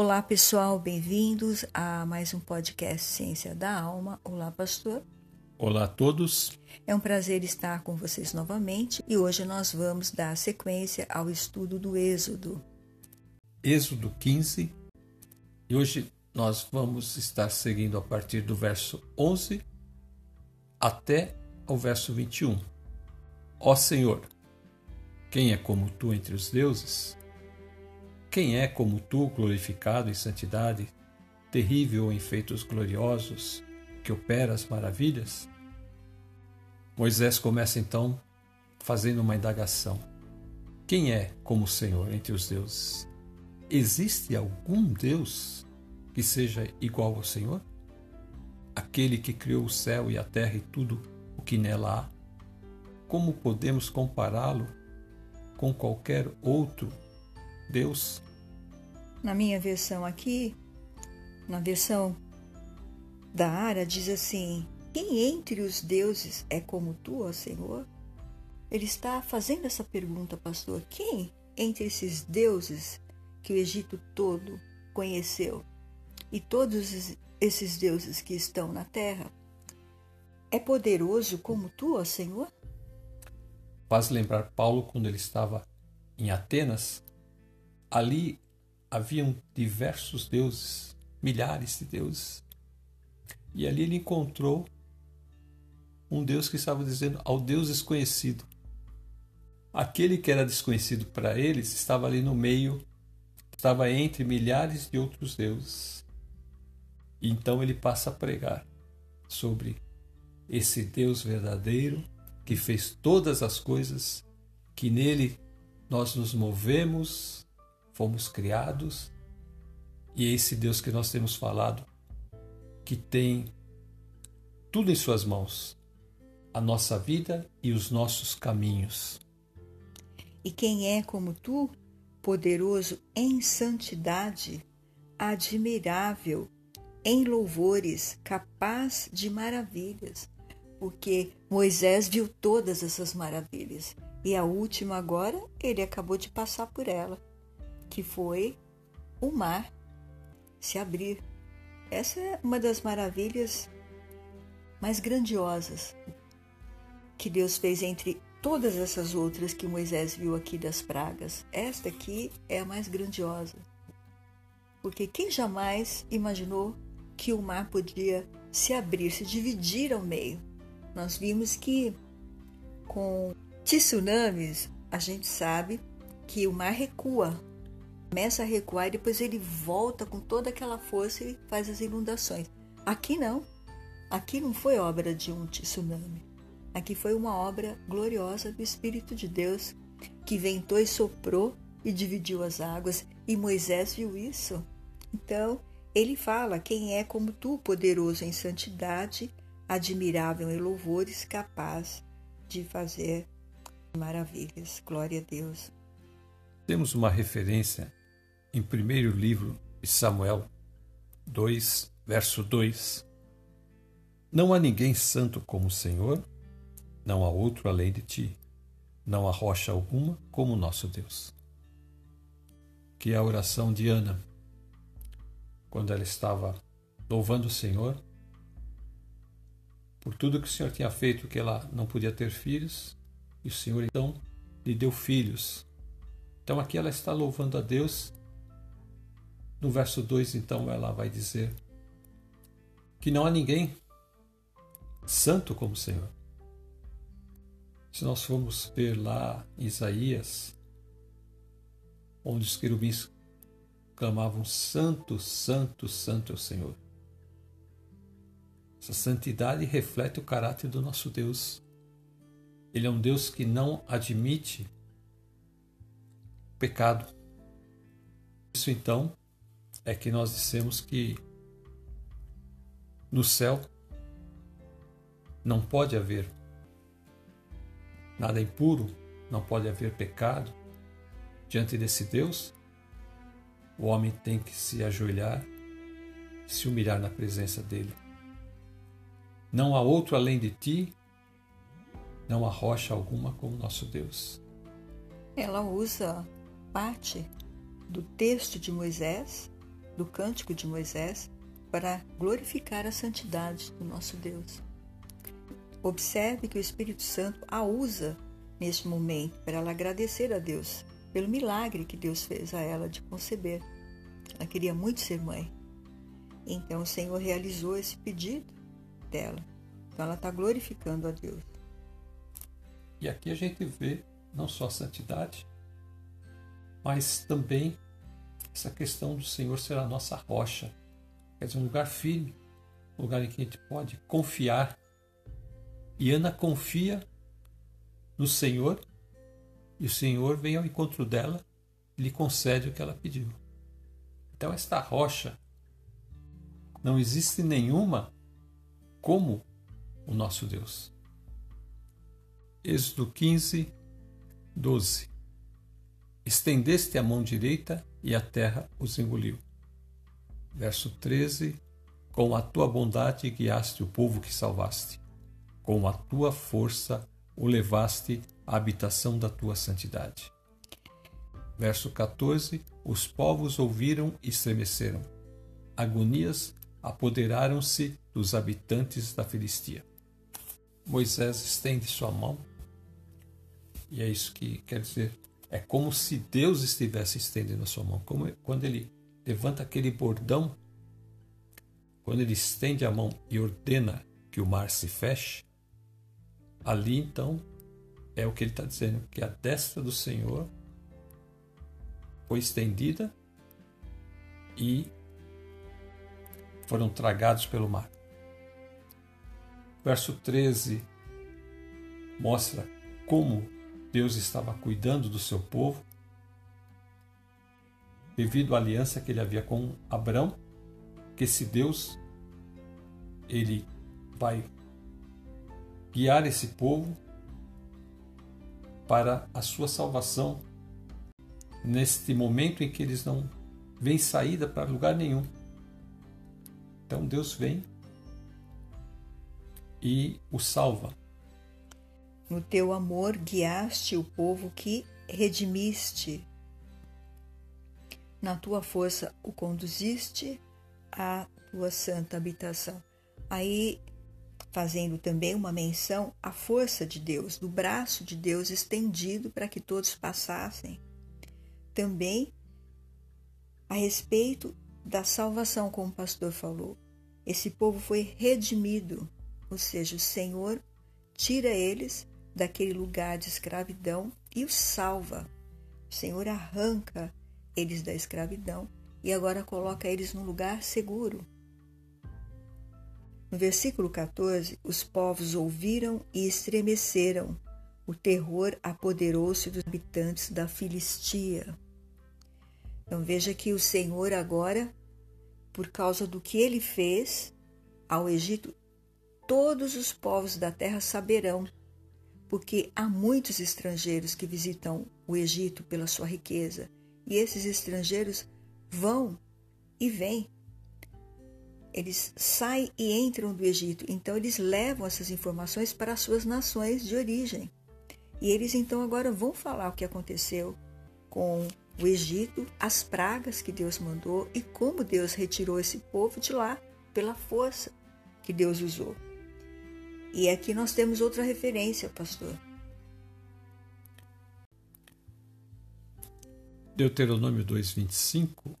Olá, pessoal, bem-vindos a mais um podcast Ciência da Alma. Olá, pastor. Olá a todos. É um prazer estar com vocês novamente e hoje nós vamos dar sequência ao estudo do Êxodo. Êxodo 15 e hoje nós vamos estar seguindo a partir do verso 11 até o verso 21. Ó Senhor, quem é como tu entre os deuses? Quem é como tu, glorificado em santidade, terrível em feitos gloriosos, que opera as maravilhas? Moisés começa então fazendo uma indagação. Quem é como o Senhor entre os deuses? Existe algum Deus que seja igual ao Senhor? Aquele que criou o céu e a terra e tudo o que nela há? Como podemos compará-lo com qualquer outro Deus. Na minha versão aqui, na versão da Ara, diz assim: Quem entre os deuses é como tu, ó Senhor? Ele está fazendo essa pergunta, pastor. Quem entre esses deuses que o Egito todo conheceu e todos esses deuses que estão na terra é poderoso como tu, ó Senhor? Faz lembrar Paulo quando ele estava em Atenas Ali haviam diversos deuses, milhares de deuses. E ali ele encontrou um Deus que estava dizendo ao Deus desconhecido. Aquele que era desconhecido para eles estava ali no meio, estava entre milhares de outros deuses. E então ele passa a pregar sobre esse Deus verdadeiro que fez todas as coisas, que nele nós nos movemos, fomos criados, e é esse Deus que nós temos falado, que tem tudo em Suas mãos, a nossa vida e os nossos caminhos. E quem é como tu, poderoso em santidade, admirável em louvores, capaz de maravilhas, porque Moisés viu todas essas maravilhas e a última agora ele acabou de passar por ela que foi o mar se abrir. Essa é uma das maravilhas mais grandiosas que Deus fez entre todas essas outras que Moisés viu aqui das pragas. Esta aqui é a mais grandiosa. Porque quem jamais imaginou que o mar podia se abrir, se dividir ao meio? Nós vimos que com tsunamis a gente sabe que o mar recua começa a recuar e depois ele volta com toda aquela força e faz as inundações. Aqui não. Aqui não foi obra de um tsunami. Aqui foi uma obra gloriosa do Espírito de Deus que ventou e soprou e dividiu as águas. E Moisés viu isso. Então, ele fala: Quem é como tu, poderoso em santidade, admirável em louvores, capaz de fazer maravilhas. Glória a Deus. Temos uma referência em primeiro livro de Samuel 2, verso 2. Não há ninguém santo como o Senhor, não há outro além de ti, não há rocha alguma como o nosso Deus. Que é a oração de Ana, quando ela estava louvando o Senhor por tudo que o Senhor tinha feito, que ela não podia ter filhos, e o Senhor então lhe deu filhos. Então aqui ela está louvando a Deus no verso 2, então, ela vai dizer que não há ninguém santo como o Senhor. Se nós formos ver lá Isaías, onde os querubins clamavam: Santo, Santo, Santo é o Senhor. Essa santidade reflete o caráter do nosso Deus. Ele é um Deus que não admite pecado. Isso então é que nós dissemos que no céu não pode haver nada impuro, não pode haver pecado. Diante desse Deus, o homem tem que se ajoelhar, se humilhar na presença dele. Não há outro além de ti, não há rocha alguma como nosso Deus. Ela usa parte do texto de Moisés do cântico de Moisés para glorificar a santidade do nosso Deus. Observe que o Espírito Santo a usa neste momento para ela agradecer a Deus pelo milagre que Deus fez a ela de conceber. Ela queria muito ser mãe. Então o Senhor realizou esse pedido dela. Então ela está glorificando a Deus. E aqui a gente vê não só a santidade, mas também essa questão do Senhor ser a nossa rocha. Quer dizer, um lugar firme, um lugar em que a gente pode confiar. E Ana confia no Senhor e o Senhor vem ao encontro dela e lhe concede o que ela pediu. Então, esta rocha, não existe nenhuma como o nosso Deus. Êxodo 15, 12. Estendeste a mão direita e a terra os engoliu. Verso 13. Com a tua bondade guiaste o povo que salvaste. Com a tua força o levaste à habitação da tua santidade. Verso 14: Os povos ouviram e estremeceram. Agonias apoderaram-se dos habitantes da Filistia. Moisés estende sua mão, e é isso que quer dizer. É como se Deus estivesse estendendo a sua mão. Como quando ele levanta aquele bordão, quando ele estende a mão e ordena que o mar se feche, Ali então é o que ele está dizendo, que a destra do Senhor foi estendida e foram tragados pelo mar. Verso 13 mostra como Deus estava cuidando do seu povo, devido à aliança que ele havia com Abraão, que esse Deus ele vai guiar esse povo para a sua salvação neste momento em que eles não veem saída para lugar nenhum. Então Deus vem e o salva. No teu amor guiaste o povo que redimiste. Na tua força o conduziste à tua santa habitação. Aí fazendo também uma menção à força de Deus, do braço de Deus estendido para que todos passassem. Também a respeito da salvação, como o pastor falou. Esse povo foi redimido, ou seja, o Senhor tira eles daquele lugar de escravidão e os salva. O Senhor arranca eles da escravidão e agora coloca eles num lugar seguro. No versículo 14, os povos ouviram e estremeceram. O terror apoderou-se dos habitantes da Filistia. Então veja que o Senhor agora, por causa do que ele fez ao Egito, todos os povos da terra saberão, porque há muitos estrangeiros que visitam o Egito pela sua riqueza, e esses estrangeiros vão e vêm eles saem e entram do Egito. Então eles levam essas informações para as suas nações de origem. E eles então agora vão falar o que aconteceu com o Egito, as pragas que Deus mandou e como Deus retirou esse povo de lá pela força que Deus usou. E aqui nós temos outra referência, pastor. Deuteronômio 2:25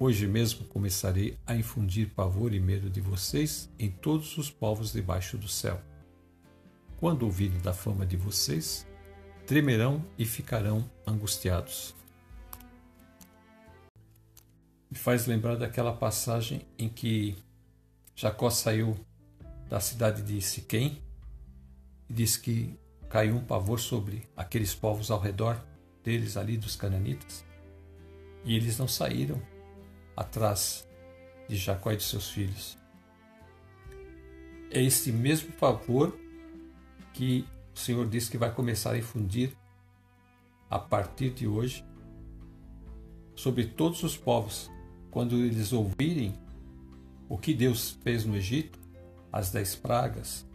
Hoje mesmo começarei a infundir pavor e medo de vocês em todos os povos debaixo do céu. Quando ouvirem da fama de vocês, tremerão e ficarão angustiados. Me faz lembrar daquela passagem em que Jacó saiu da cidade de Siquém e diz que caiu um pavor sobre aqueles povos ao redor deles ali dos cananitas e eles não saíram atrás de Jacó e de seus filhos. É este mesmo favor que o Senhor diz que vai começar a infundir a partir de hoje sobre todos os povos, quando eles ouvirem o que Deus fez no Egito, as dez pragas,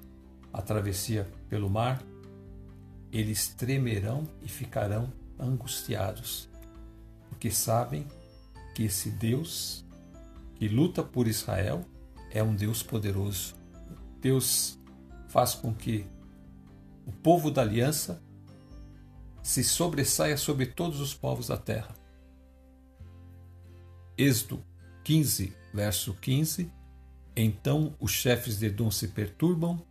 a travessia pelo mar, eles tremerão e ficarão angustiados, porque sabem que esse Deus que luta por Israel é um Deus poderoso. Deus faz com que o povo da aliança se sobressaia sobre todos os povos da terra. Êxodo 15, verso 15. Então os chefes de Edom se perturbam,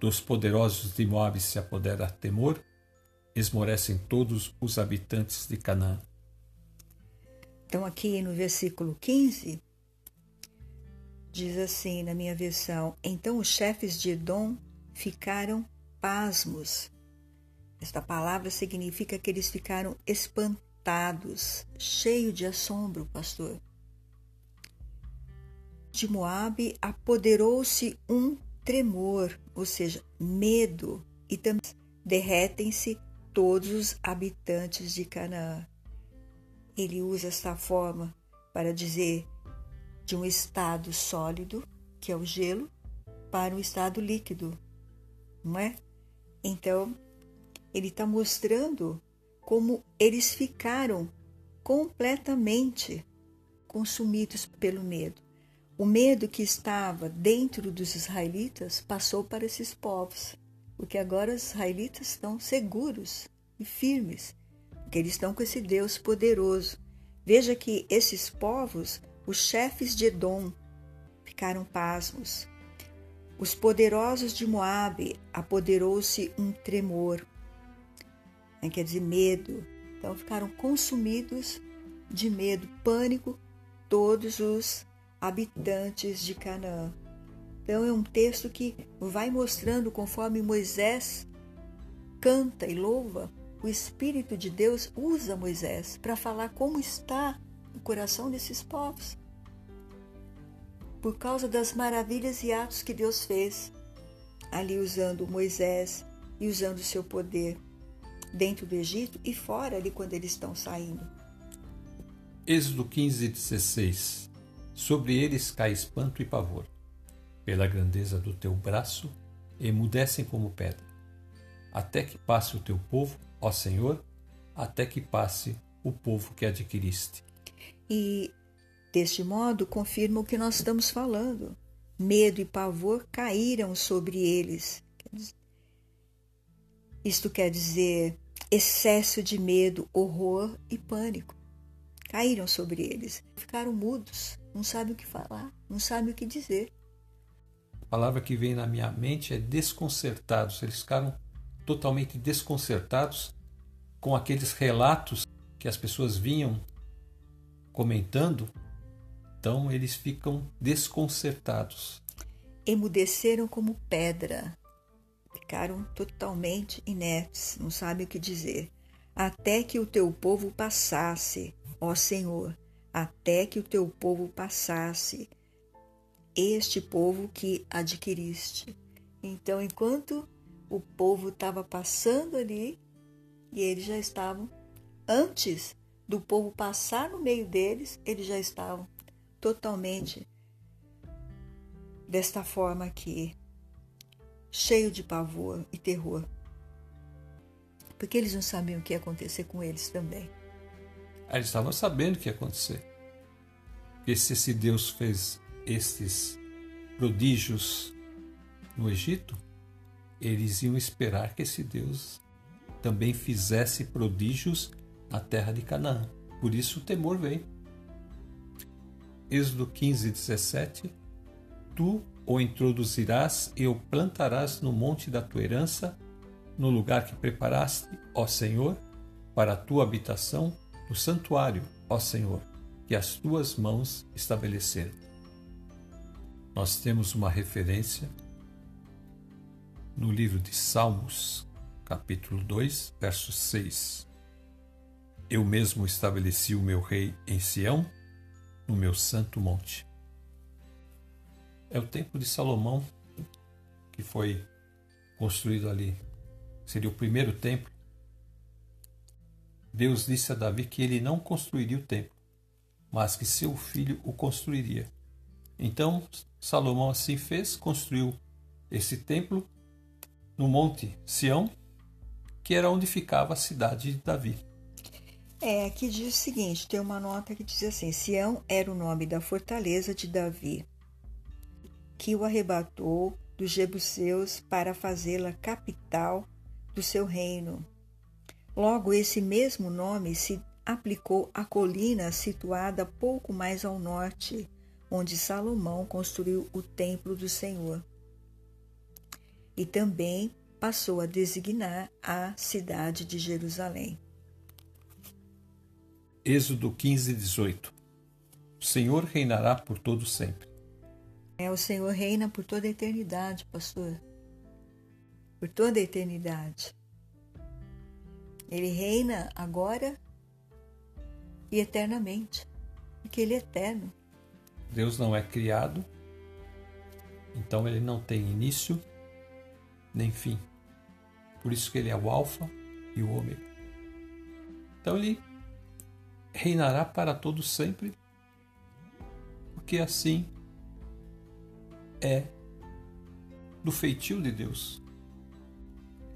dos poderosos de Moabe se apodera temor, esmorecem todos os habitantes de Canaã. Então, aqui no versículo 15, diz assim na minha versão: Então os chefes de Edom ficaram pasmos. Esta palavra significa que eles ficaram espantados, cheio de assombro, pastor. De Moabe apoderou-se um tremor, ou seja, medo, e também derretem-se todos os habitantes de Canaã. Ele usa esta forma para dizer de um estado sólido, que é o gelo, para um estado líquido, não é? Então, ele está mostrando como eles ficaram completamente consumidos pelo medo. O medo que estava dentro dos israelitas passou para esses povos, porque agora os israelitas estão seguros e firmes, porque eles estão com esse Deus poderoso. Veja que esses povos, os chefes de Edom, ficaram pasmos. Os poderosos de Moabe apoderou-se um tremor, né, quer dizer, medo. Então ficaram consumidos de medo, pânico, todos os habitantes de Canaã. Então é um texto que vai mostrando conforme Moisés canta e louva, o Espírito de Deus usa Moisés para falar como está o coração desses povos por causa das maravilhas e atos que Deus fez, ali usando Moisés e usando o seu poder dentro do Egito e fora ali quando eles estão saindo. Êxodo 15, 16 Sobre eles cai espanto e pavor. Pela grandeza do teu braço, emudecem como pedra. Até que passe o teu povo, ó Senhor, até que passe o povo que adquiriste. E Deste modo, confirma o que nós estamos falando. Medo e pavor caíram sobre eles. Isto quer dizer excesso de medo, horror e pânico. Caíram sobre eles. Ficaram mudos, não sabem o que falar, não sabem o que dizer. A palavra que vem na minha mente é desconcertados. Eles ficaram totalmente desconcertados com aqueles relatos que as pessoas vinham comentando então eles ficam desconcertados. Emudeceram como pedra, ficaram totalmente inertes, não sabem o que dizer. Até que o teu povo passasse, ó Senhor, até que o teu povo passasse, este povo que adquiriste. Então, enquanto o povo estava passando ali, e eles já estavam, antes do povo passar no meio deles, eles já estavam totalmente desta forma aqui, cheio de pavor e terror. Porque eles não sabiam o que ia acontecer com eles também. Eles estavam sabendo o que ia acontecer. Porque se esse Deus fez estes prodígios no Egito, eles iam esperar que esse Deus também fizesse prodígios na terra de Canaã. Por isso o temor veio. Êxodo 15, 17: Tu o introduzirás e o plantarás no monte da tua herança, no lugar que preparaste, ó Senhor, para a tua habitação, no santuário, ó Senhor, que as tuas mãos estabeleceram. Nós temos uma referência no livro de Salmos, capítulo 2, verso 6. Eu mesmo estabeleci o meu rei em Sião no meu santo monte. É o templo de Salomão que foi construído ali. Seria o primeiro templo. Deus disse a Davi que ele não construiria o templo, mas que seu filho o construiria. Então, Salomão assim fez, construiu esse templo no monte Sião, que era onde ficava a cidade de Davi. É, aqui diz o seguinte: tem uma nota que diz assim: Sião era o nome da fortaleza de Davi, que o arrebatou dos Jebuseus para fazê-la capital do seu reino. Logo, esse mesmo nome se aplicou à colina situada pouco mais ao norte, onde Salomão construiu o templo do Senhor. E também passou a designar a cidade de Jerusalém. Êxodo 15, 18 O Senhor reinará por todo sempre. É, o Senhor reina por toda a eternidade, pastor. Por toda a eternidade. Ele reina agora e eternamente, porque Ele é eterno. Deus não é criado, então ele não tem início nem fim. Por isso que ele é o alfa e o ômega. Então ele reinará para todo sempre, porque assim é do feitio de Deus.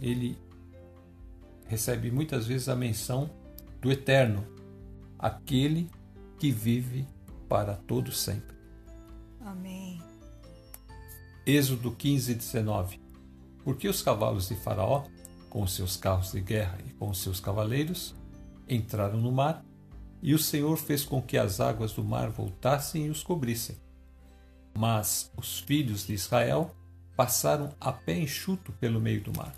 Ele recebe muitas vezes a menção do eterno, aquele que vive para todo sempre. Amém. Êxodo 15, 19. Porque os cavalos de Faraó, com seus carros de guerra e com seus cavaleiros, entraram no mar, e o Senhor fez com que as águas do mar voltassem e os cobrissem. Mas os filhos de Israel passaram a pé enxuto pelo meio do mar.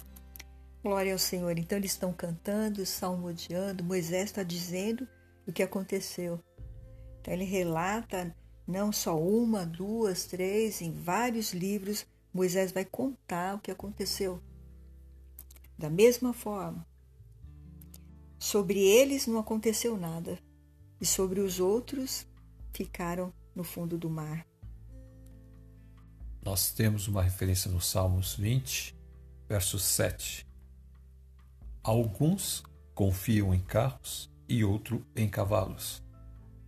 Glória ao Senhor. Então eles estão cantando, salmodiando. Moisés está dizendo o que aconteceu. Então ele relata não só uma, duas, três, em vários livros, Moisés vai contar o que aconteceu. Da mesma forma, sobre eles não aconteceu nada, e sobre os outros ficaram no fundo do mar. Nós temos uma referência no Salmos 20, verso 7. Alguns confiam em carros e outro em cavalos,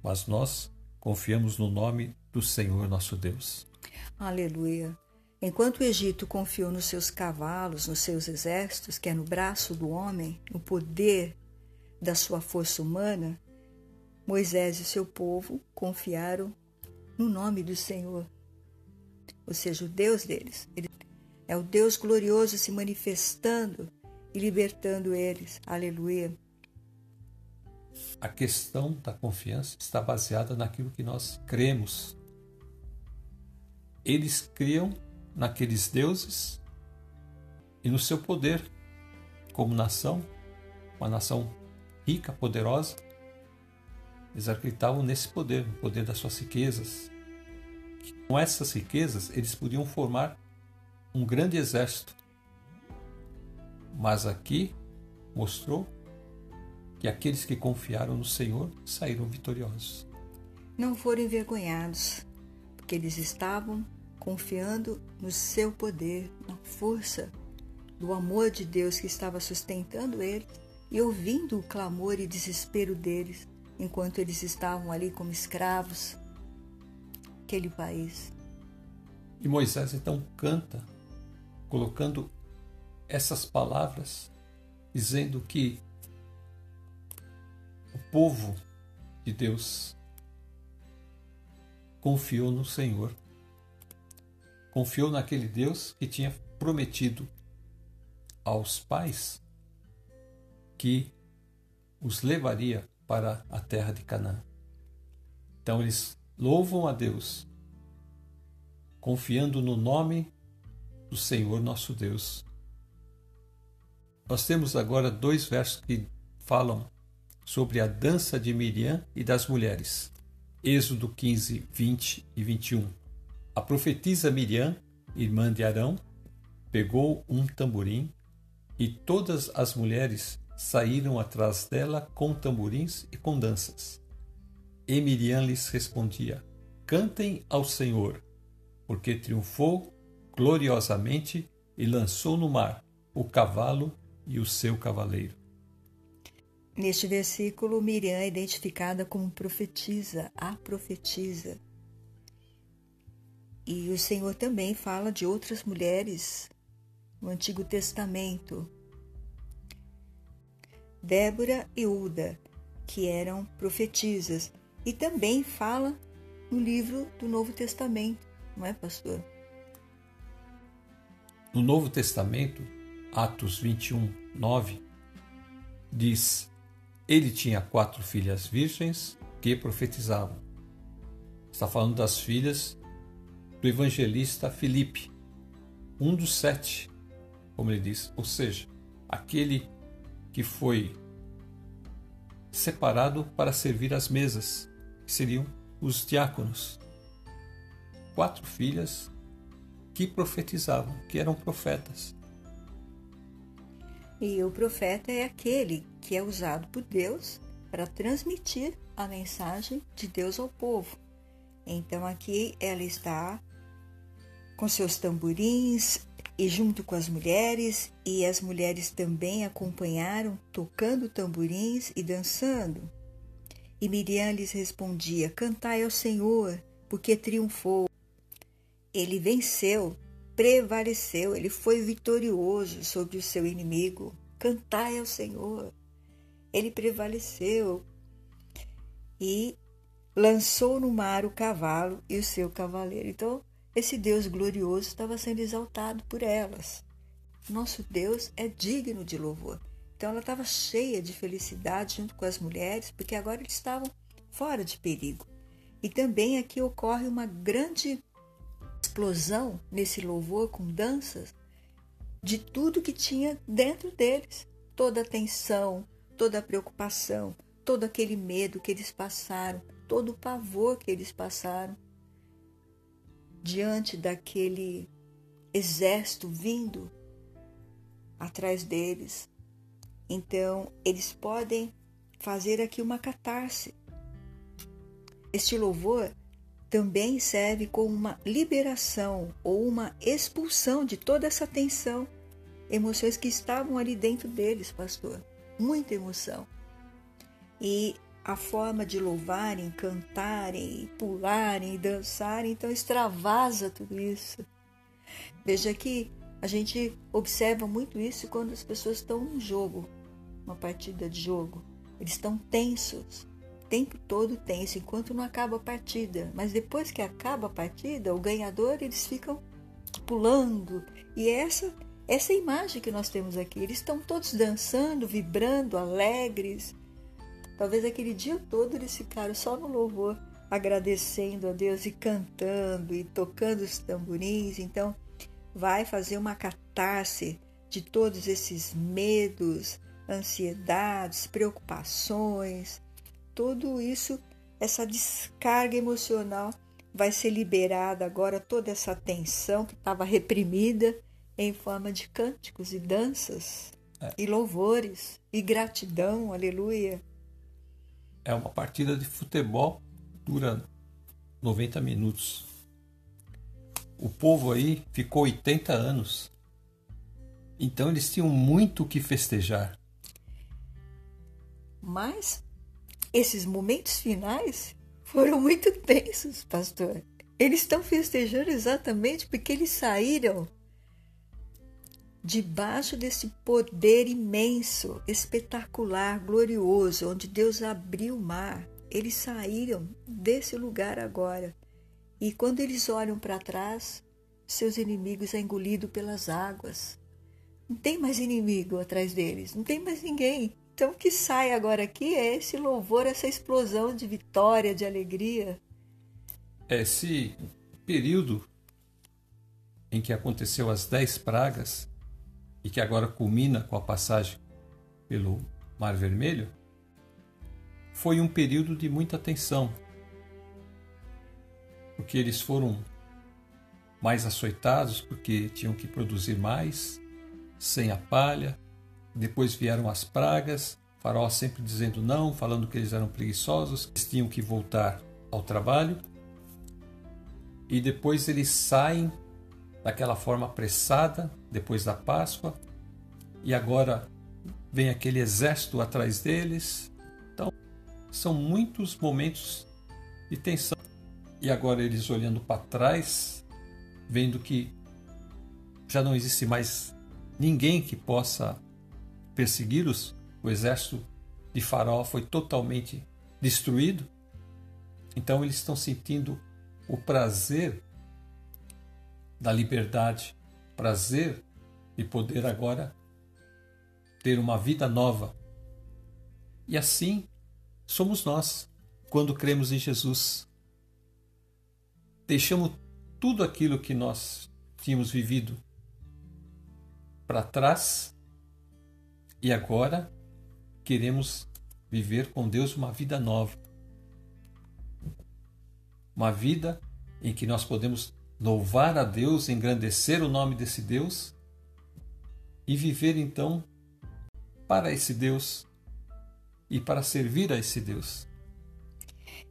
mas nós confiamos no nome do Senhor nosso Deus. Aleluia. Enquanto o Egito confiou nos seus cavalos, nos seus exércitos, que é no braço do homem, no poder da sua força humana, Moisés e seu povo confiaram no nome do Senhor, ou seja, o Deus deles. Ele é o Deus glorioso se manifestando e libertando eles. Aleluia. A questão da confiança está baseada naquilo que nós cremos. Eles criam naqueles deuses e no seu poder como nação, uma nação rica, poderosa. Eles acreditavam nesse poder, no poder das suas riquezas. Com essas riquezas, eles podiam formar um grande exército. Mas aqui mostrou que aqueles que confiaram no Senhor saíram vitoriosos. Não foram envergonhados, porque eles estavam confiando no seu poder, na força do amor de Deus que estava sustentando eles e ouvindo o clamor e desespero deles enquanto eles estavam ali como escravos aquele país. E Moisés então canta, colocando essas palavras, dizendo que o povo de Deus confiou no Senhor. Confiou naquele Deus que tinha prometido aos pais que os levaria para a terra de Canaã. Então eles louvam a Deus, confiando no nome do Senhor nosso Deus. Nós temos agora dois versos que falam sobre a dança de Miriam e das mulheres. Êxodo 15, 20 e 21. A profetisa Miriam, irmã de Arão, pegou um tamborim e todas as mulheres saíram atrás dela com tamborins e com danças. E Miriam lhes respondia: Cantem ao Senhor, porque triunfou gloriosamente e lançou no mar o cavalo e o seu cavaleiro. Neste versículo, Miriam é identificada como profetisa, a profetisa. E o Senhor também fala de outras mulheres no Antigo Testamento. Débora e Uda que eram profetisas. E também fala no livro do Novo Testamento, não é, pastor? No Novo Testamento, Atos 21, 9, diz: Ele tinha quatro filhas virgens que profetizavam. Está falando das filhas do evangelista Filipe, um dos sete, como ele diz, ou seja, aquele que foi separado para servir as mesas, que seriam os diáconos. Quatro filhas que profetizavam, que eram profetas. E o profeta é aquele que é usado por Deus para transmitir a mensagem de Deus ao povo. Então aqui ela está com seus tamborins e junto com as mulheres, e as mulheres também acompanharam, tocando tamborins e dançando. E Miriam lhes respondia: Cantai ao Senhor, porque triunfou. Ele venceu, prevaleceu, ele foi vitorioso sobre o seu inimigo. Cantai ao Senhor. Ele prevaleceu e lançou no mar o cavalo e o seu cavaleiro. Então, esse Deus glorioso estava sendo exaltado por elas. Nosso Deus é digno de louvor. Então ela estava cheia de felicidade junto com as mulheres, porque agora eles estavam fora de perigo. E também aqui ocorre uma grande explosão nesse louvor com danças de tudo que tinha dentro deles, toda a tensão, toda a preocupação, todo aquele medo que eles passaram, todo o pavor que eles passaram diante daquele exército vindo atrás deles. Então, eles podem fazer aqui uma catarse. Este louvor também serve como uma liberação ou uma expulsão de toda essa tensão, emoções que estavam ali dentro deles, pastor. Muita emoção. E a forma de louvarem, cantarem, pularem, dançarem, então extravasa tudo isso. Veja que a gente observa muito isso quando as pessoas estão num jogo, uma partida de jogo. Eles estão tensos, o tempo todo tenso, enquanto não acaba a partida. Mas depois que acaba a partida, o ganhador, eles ficam pulando. E essa essa imagem que nós temos aqui. Eles estão todos dançando, vibrando, alegres Talvez aquele dia todo eles ficaram só no louvor, agradecendo a Deus e cantando e tocando os tamborins. Então, vai fazer uma catarse de todos esses medos, ansiedades, preocupações, tudo isso, essa descarga emocional vai ser liberada agora, toda essa tensão que estava reprimida em forma de cânticos e danças é. e louvores e gratidão, aleluia é uma partida de futebol dura 90 minutos. O povo aí ficou 80 anos. Então eles tinham muito o que festejar. Mas esses momentos finais foram muito tensos, pastor. Eles estão festejando exatamente porque eles saíram debaixo desse poder imenso, espetacular, glorioso, onde Deus abriu o mar, eles saíram desse lugar agora. E quando eles olham para trás, seus inimigos é engolido pelas águas. Não tem mais inimigo atrás deles, não tem mais ninguém. Então o que sai agora aqui é esse louvor, essa explosão de vitória, de alegria. Esse período em que aconteceu as dez pragas e que agora culmina com a passagem pelo Mar Vermelho, foi um período de muita tensão, porque eles foram mais açoitados porque tinham que produzir mais, sem a palha. Depois vieram as pragas, Faraó sempre dizendo não, falando que eles eram preguiçosos, eles tinham que voltar ao trabalho. E depois eles saem daquela forma apressada, depois da Páscoa, e agora vem aquele exército atrás deles. Então, são muitos momentos de tensão. E agora eles olhando para trás, vendo que já não existe mais ninguém que possa persegui-los, o exército de Faraó foi totalmente destruído. Então eles estão sentindo o prazer da liberdade, prazer de poder agora ter uma vida nova. E assim somos nós quando cremos em Jesus. Deixamos tudo aquilo que nós tínhamos vivido para trás e agora queremos viver com Deus uma vida nova. Uma vida em que nós podemos louvar a Deus, engrandecer o nome desse Deus e viver então para esse Deus e para servir a esse Deus.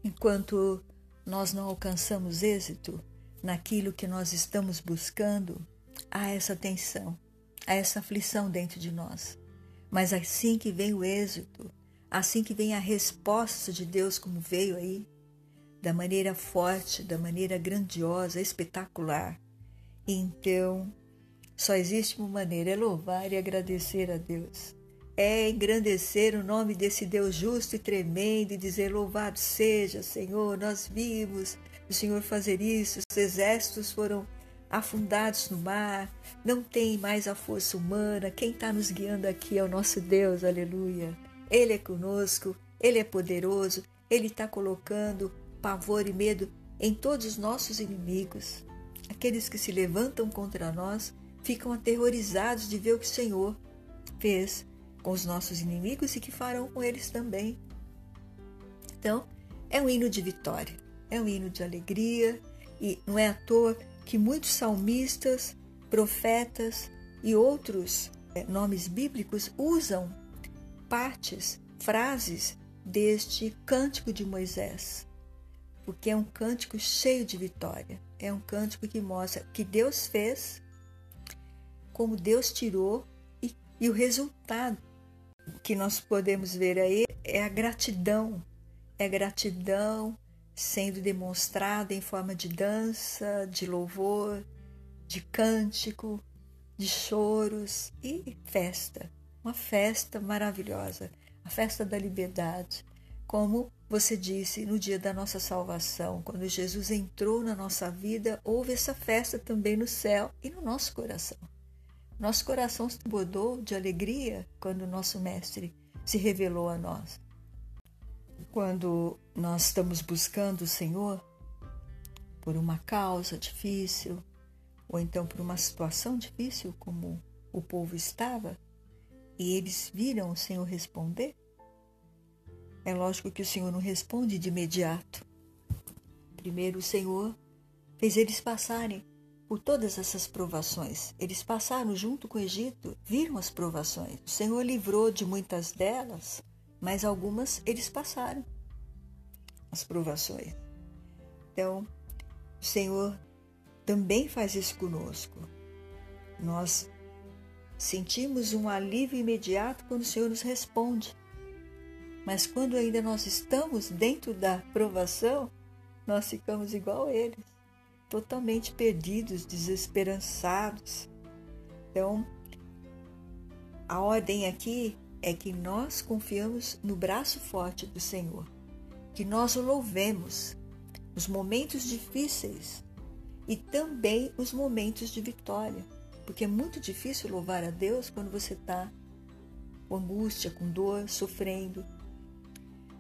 Enquanto nós não alcançamos êxito naquilo que nós estamos buscando, há essa tensão, há essa aflição dentro de nós. Mas assim que vem o êxito, assim que vem a resposta de Deus, como veio aí, da maneira forte, da maneira grandiosa, espetacular, então só existe uma maneira: é louvar e agradecer a Deus. É engrandecer o nome desse Deus justo e tremendo e dizer: Louvado seja, Senhor, nós vimos o Senhor fazer isso, os exércitos foram afundados no mar, não tem mais a força humana, quem está nos guiando aqui é o nosso Deus, aleluia. Ele é conosco, Ele é poderoso, Ele está colocando pavor e medo em todos os nossos inimigos. Aqueles que se levantam contra nós ficam aterrorizados de ver o que o Senhor fez com os nossos inimigos e que farão com eles também. Então, é um hino de vitória, é um hino de alegria e não é à toa que muitos salmistas, profetas e outros é, nomes bíblicos usam partes, frases deste cântico de Moisés, porque é um cântico cheio de vitória, é um cântico que mostra que Deus fez, como Deus tirou e, e o resultado que nós podemos ver aí é a gratidão, é gratidão sendo demonstrada em forma de dança, de louvor, de cântico, de choros e festa. Uma festa maravilhosa, a festa da liberdade. Como você disse, no dia da nossa salvação, quando Jesus entrou na nossa vida, houve essa festa também no céu e no nosso coração. Nosso coração se bordou de alegria quando nosso Mestre se revelou a nós. Quando nós estamos buscando o Senhor por uma causa difícil, ou então por uma situação difícil, como o povo estava, e eles viram o Senhor responder, é lógico que o Senhor não responde de imediato. Primeiro, o Senhor fez eles passarem por todas essas provações. Eles passaram junto com o Egito, viram as provações. O Senhor livrou de muitas delas mas algumas eles passaram as provações. Então, o Senhor também faz isso conosco. Nós sentimos um alívio imediato quando o Senhor nos responde. Mas quando ainda nós estamos dentro da provação, nós ficamos igual a eles, totalmente perdidos, desesperançados. Então, a ordem aqui é que nós confiamos no braço forte do Senhor, que nós o louvemos nos momentos difíceis e também os momentos de vitória, porque é muito difícil louvar a Deus quando você está com angústia, com dor, sofrendo,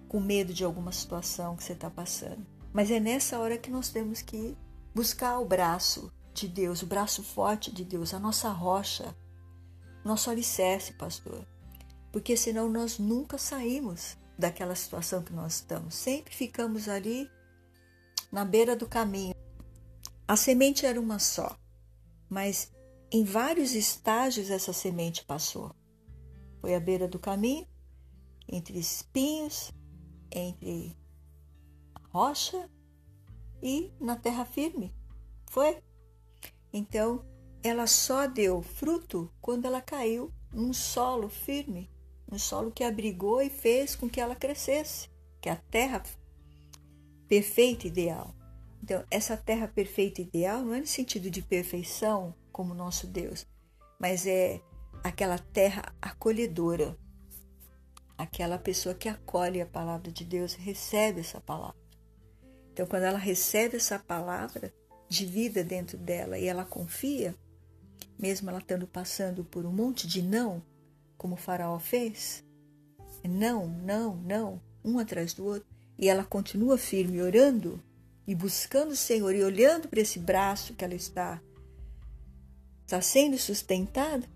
com medo de alguma situação que você está passando. Mas é nessa hora que nós temos que buscar o braço de Deus, o braço forte de Deus, a nossa rocha, nosso alicerce, pastor porque senão nós nunca saímos daquela situação que nós estamos. Sempre ficamos ali na beira do caminho. A semente era uma só, mas em vários estágios essa semente passou. Foi à beira do caminho, entre espinhos, entre rocha e na terra firme. Foi. Então, ela só deu fruto quando ela caiu num solo firme um solo que abrigou e fez com que ela crescesse, que é a terra perfeita ideal. Então, essa terra perfeita ideal não é no sentido de perfeição como nosso Deus, mas é aquela terra acolhedora, aquela pessoa que acolhe a palavra de Deus, recebe essa palavra. Então, quando ela recebe essa palavra de vida dentro dela e ela confia, mesmo ela estando passando por um monte de não, como o faraó fez, não, não, não, um atrás do outro, e ela continua firme orando e buscando o Senhor e olhando para esse braço que ela está está sendo sustentada,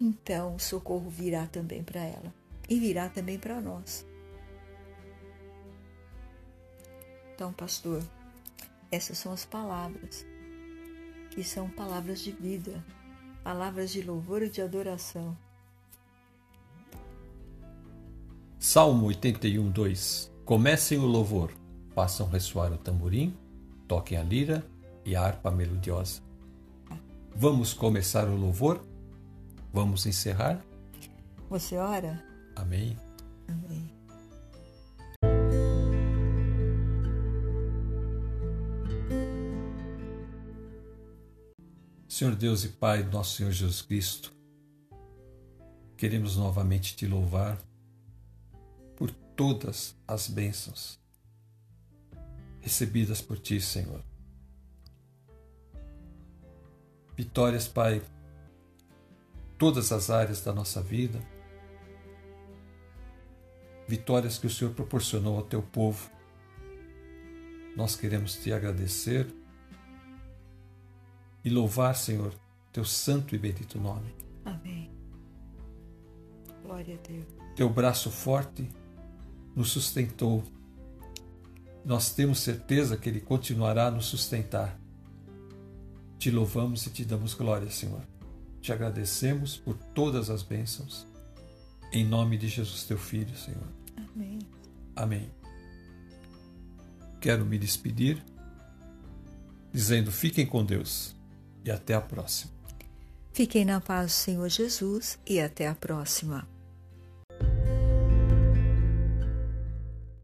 então o socorro virá também para ela e virá também para nós. Então, pastor, essas são as palavras que são palavras de vida, palavras de louvor e de adoração. Salmo 81, 2 Comecem o louvor, façam ressoar o tamborim, toquem a lira e a harpa melodiosa. Vamos começar o louvor? Vamos encerrar? Você ora? Amém. Amém. Senhor Deus e Pai, nosso Senhor Jesus Cristo, queremos novamente te louvar por todas as bênçãos recebidas por ti, Senhor. Vitórias, Pai, todas as áreas da nossa vida, vitórias que o Senhor proporcionou ao teu povo. Nós queremos te agradecer e louvar, Senhor, teu santo e bendito nome. Amém. Glória a Deus. Teu braço forte nos sustentou. Nós temos certeza que Ele continuará a nos sustentar. Te louvamos e te damos glória, Senhor. Te agradecemos por todas as bênçãos. Em nome de Jesus, teu Filho, Senhor. Amém. Amém. Quero me despedir dizendo: fiquem com Deus e até a próxima. Fiquem na paz do Senhor Jesus e até a próxima.